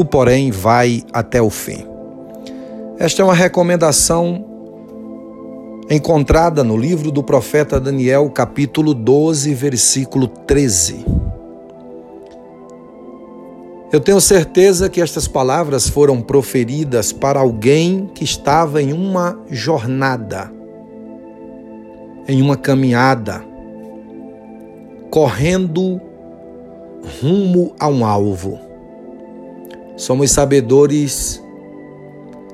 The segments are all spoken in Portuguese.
Tu, porém, vai até o fim. Esta é uma recomendação encontrada no livro do profeta Daniel, capítulo 12, versículo 13. Eu tenho certeza que estas palavras foram proferidas para alguém que estava em uma jornada, em uma caminhada, correndo rumo a um alvo. Somos sabedores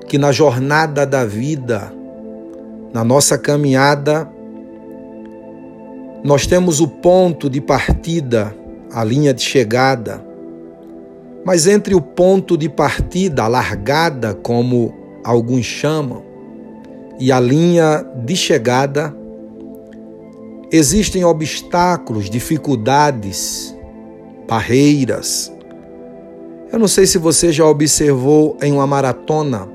que na jornada da vida, na nossa caminhada, nós temos o ponto de partida, a linha de chegada, mas entre o ponto de partida, a largada, como alguns chamam, e a linha de chegada, existem obstáculos, dificuldades, barreiras. Eu não sei se você já observou em uma maratona,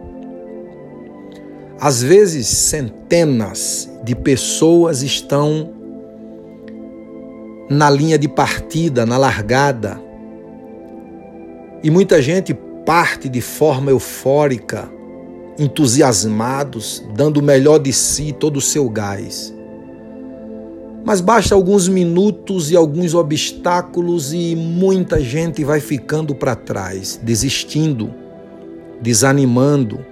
às vezes centenas de pessoas estão na linha de partida, na largada e muita gente parte de forma eufórica, entusiasmados, dando o melhor de si, todo o seu gás. Mas basta alguns minutos e alguns obstáculos e muita gente vai ficando para trás, desistindo, desanimando.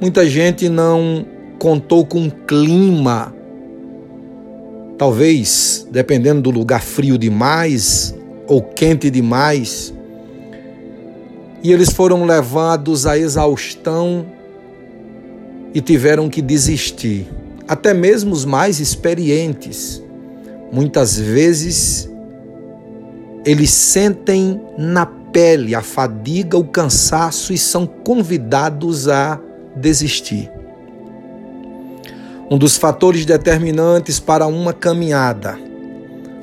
Muita gente não contou com um clima, talvez, dependendo do lugar, frio demais ou quente demais, e eles foram levados à exaustão e tiveram que desistir. Até mesmo os mais experientes, muitas vezes, eles sentem na pele a fadiga, o cansaço e são convidados a desistir. Um dos fatores determinantes para uma caminhada,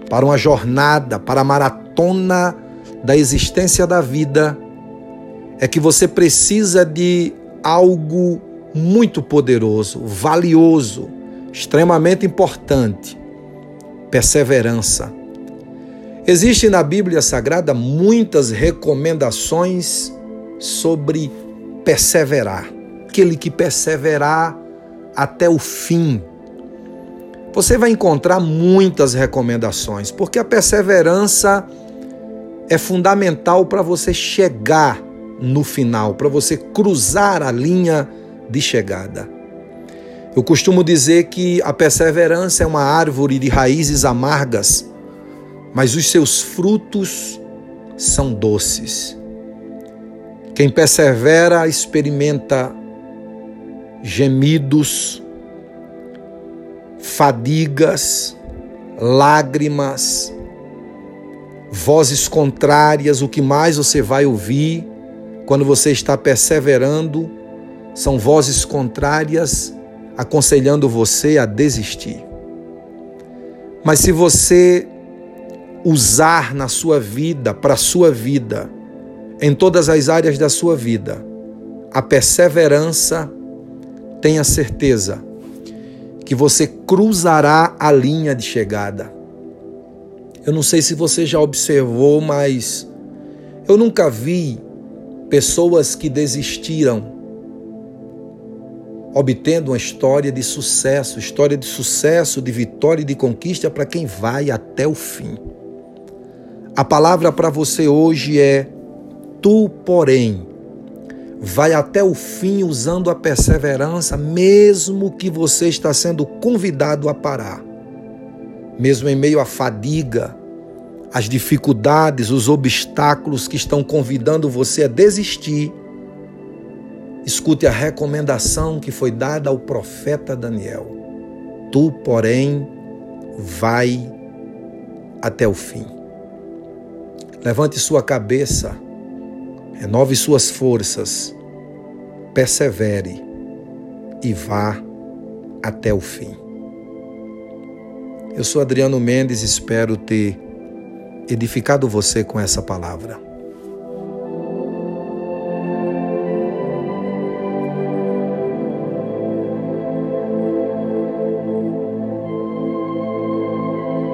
para uma jornada, para a maratona da existência da vida é que você precisa de algo muito poderoso, valioso, extremamente importante: perseverança. Existem na Bíblia Sagrada muitas recomendações sobre perseverar. Aquele que perseverar até o fim. Você vai encontrar muitas recomendações, porque a perseverança é fundamental para você chegar no final, para você cruzar a linha de chegada. Eu costumo dizer que a perseverança é uma árvore de raízes amargas, mas os seus frutos são doces. Quem persevera experimenta gemidos, fadigas, lágrimas, vozes contrárias, o que mais você vai ouvir quando você está perseverando, são vozes contrárias aconselhando você a desistir. Mas se você usar na sua vida, para a sua vida, em todas as áreas da sua vida, a perseverança, tenha certeza que você cruzará a linha de chegada. Eu não sei se você já observou, mas eu nunca vi pessoas que desistiram, obtendo uma história de sucesso, história de sucesso, de vitória e de conquista para quem vai até o fim. A palavra para você hoje é: tu, porém, vai até o fim usando a perseverança, mesmo que você está sendo convidado a parar. Mesmo em meio à fadiga, as dificuldades, os obstáculos que estão convidando você a desistir, escute a recomendação que foi dada ao profeta Daniel. Tu, porém, vai até o fim. Levante sua cabeça, renove suas forças, persevere e vá até o fim. Eu sou Adriano Mendes, espero ter edificado você com essa palavra.